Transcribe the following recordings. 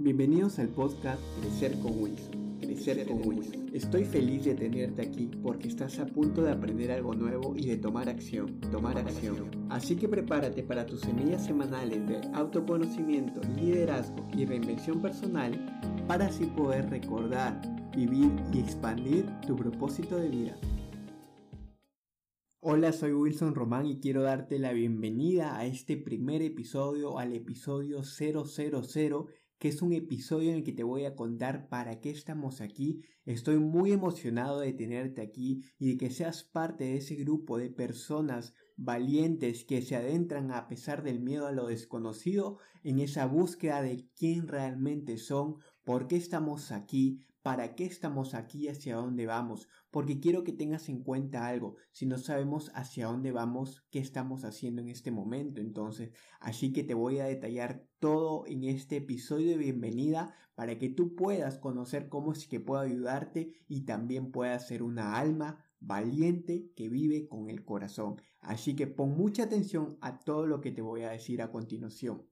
Bienvenidos al podcast Crecer con Wilson. Crecer con Wilson. Estoy feliz de tenerte aquí porque estás a punto de aprender algo nuevo y de tomar acción. Tomar acción. Así que prepárate para tus semillas semanales de autoconocimiento, liderazgo y reinvención personal para así poder recordar, vivir y expandir tu propósito de vida. Hola, soy Wilson Román y quiero darte la bienvenida a este primer episodio, al episodio 000 que es un episodio en el que te voy a contar para qué estamos aquí. Estoy muy emocionado de tenerte aquí y de que seas parte de ese grupo de personas valientes que se adentran a pesar del miedo a lo desconocido en esa búsqueda de quién realmente son, por qué estamos aquí, para qué estamos aquí hacia dónde vamos, porque quiero que tengas en cuenta algo, si no sabemos hacia dónde vamos, qué estamos haciendo en este momento, entonces, así que te voy a detallar todo en este episodio. De bienvenida para que tú puedas conocer cómo es que puedo ayudarte y también puedas ser una alma valiente que vive con el corazón. Así que pon mucha atención a todo lo que te voy a decir a continuación.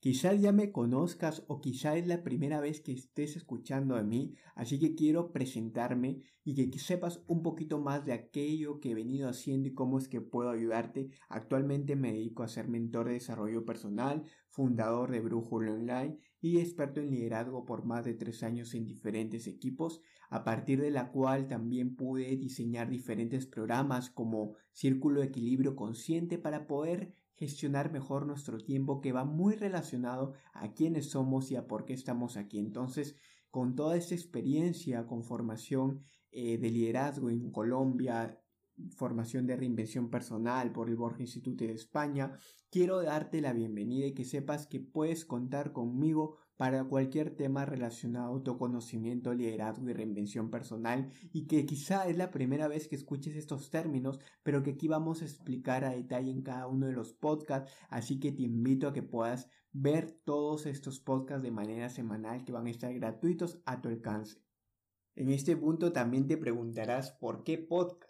Quizás ya me conozcas o quizás es la primera vez que estés escuchando a mí, así que quiero presentarme y que sepas un poquito más de aquello que he venido haciendo y cómo es que puedo ayudarte. Actualmente me dedico a ser mentor de desarrollo personal, fundador de Brújula Online y experto en liderazgo por más de tres años en diferentes equipos, a partir de la cual también pude diseñar diferentes programas como Círculo de Equilibrio Consciente para poder gestionar mejor nuestro tiempo que va muy relacionado a quiénes somos y a por qué estamos aquí. Entonces, con toda esta experiencia, con formación eh, de liderazgo en Colombia, formación de reinvención personal por el Borges Institute de España, quiero darte la bienvenida y que sepas que puedes contar conmigo para cualquier tema relacionado a autoconocimiento, liderazgo y reinvención personal y que quizá es la primera vez que escuches estos términos, pero que aquí vamos a explicar a detalle en cada uno de los podcasts, así que te invito a que puedas ver todos estos podcasts de manera semanal que van a estar gratuitos a tu alcance. En este punto también te preguntarás por qué podcast.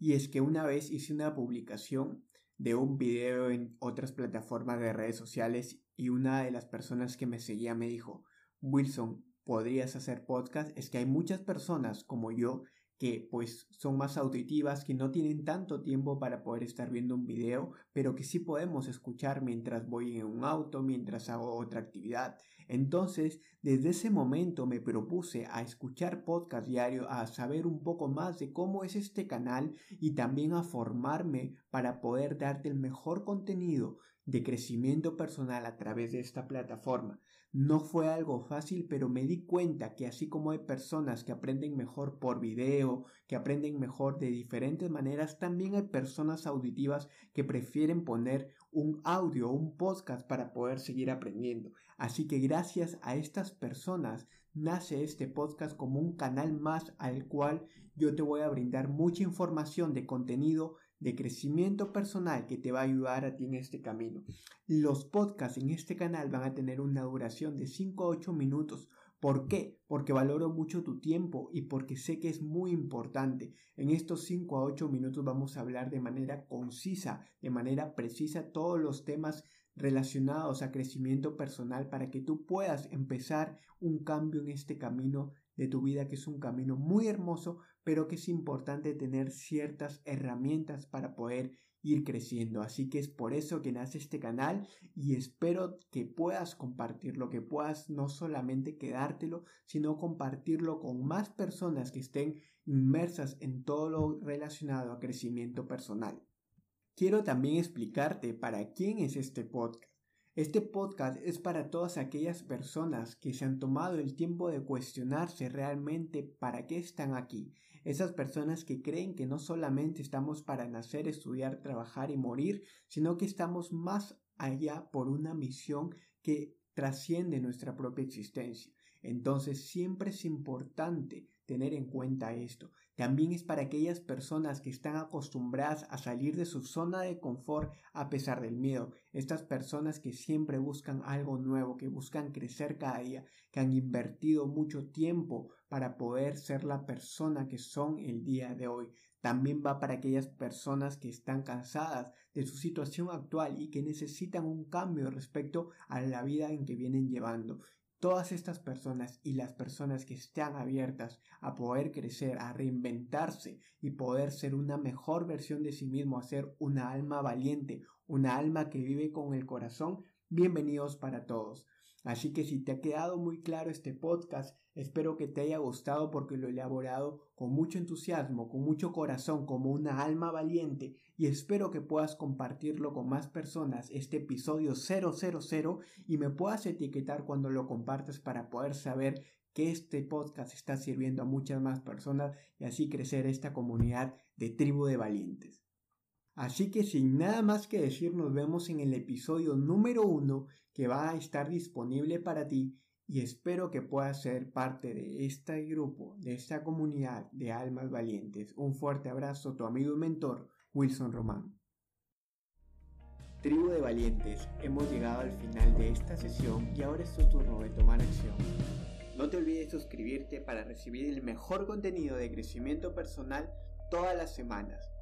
Y es que una vez hice una publicación de un video en otras plataformas de redes sociales y una de las personas que me seguía me dijo, Wilson, ¿podrías hacer podcast? Es que hay muchas personas como yo que pues son más auditivas, que no tienen tanto tiempo para poder estar viendo un video, pero que sí podemos escuchar mientras voy en un auto, mientras hago otra actividad. Entonces, desde ese momento me propuse a escuchar podcast diario, a saber un poco más de cómo es este canal y también a formarme para poder darte el mejor contenido de crecimiento personal a través de esta plataforma. No fue algo fácil, pero me di cuenta que así como hay personas que aprenden mejor por video, que aprenden mejor de diferentes maneras, también hay personas auditivas que prefieren poner un audio o un podcast para poder seguir aprendiendo. Así que gracias a estas personas nace este podcast como un canal más al cual yo te voy a brindar mucha información de contenido de crecimiento personal que te va a ayudar a ti en este camino. Los podcasts en este canal van a tener una duración de 5 a 8 minutos. ¿Por qué? Porque valoro mucho tu tiempo y porque sé que es muy importante. En estos 5 a 8 minutos vamos a hablar de manera concisa, de manera precisa todos los temas relacionados a crecimiento personal para que tú puedas empezar un cambio en este camino de tu vida, que es un camino muy hermoso, pero que es importante tener ciertas herramientas para poder ir creciendo. Así que es por eso que nace este canal y espero que puedas compartirlo, que puedas no solamente quedártelo, sino compartirlo con más personas que estén inmersas en todo lo relacionado a crecimiento personal. Quiero también explicarte para quién es este podcast. Este podcast es para todas aquellas personas que se han tomado el tiempo de cuestionarse realmente para qué están aquí. Esas personas que creen que no solamente estamos para nacer, estudiar, trabajar y morir, sino que estamos más allá por una misión que trasciende nuestra propia existencia. Entonces siempre es importante tener en cuenta esto. También es para aquellas personas que están acostumbradas a salir de su zona de confort a pesar del miedo. Estas personas que siempre buscan algo nuevo, que buscan crecer cada día, que han invertido mucho tiempo para poder ser la persona que son el día de hoy. También va para aquellas personas que están cansadas de su situación actual y que necesitan un cambio respecto a la vida en que vienen llevando todas estas personas y las personas que están abiertas a poder crecer, a reinventarse y poder ser una mejor versión de sí mismo, a ser una alma valiente, una alma que vive con el corazón, bienvenidos para todos. Así que si te ha quedado muy claro este podcast, espero que te haya gustado porque lo he elaborado con mucho entusiasmo, con mucho corazón, como una alma valiente y espero que puedas compartirlo con más personas este episodio 000 y me puedas etiquetar cuando lo compartas para poder saber que este podcast está sirviendo a muchas más personas y así crecer esta comunidad de tribu de valientes. Así que sin nada más que decir, nos vemos en el episodio número uno que va a estar disponible para ti y espero que puedas ser parte de este grupo, de esta comunidad de almas valientes. Un fuerte abrazo, tu amigo y mentor, Wilson Román. Tribu de valientes, hemos llegado al final de esta sesión y ahora es tu turno de tomar acción. No te olvides suscribirte para recibir el mejor contenido de crecimiento personal todas las semanas.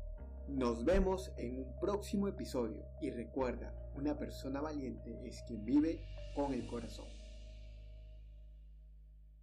Nos vemos en un próximo episodio y recuerda, una persona valiente es quien vive con el corazón.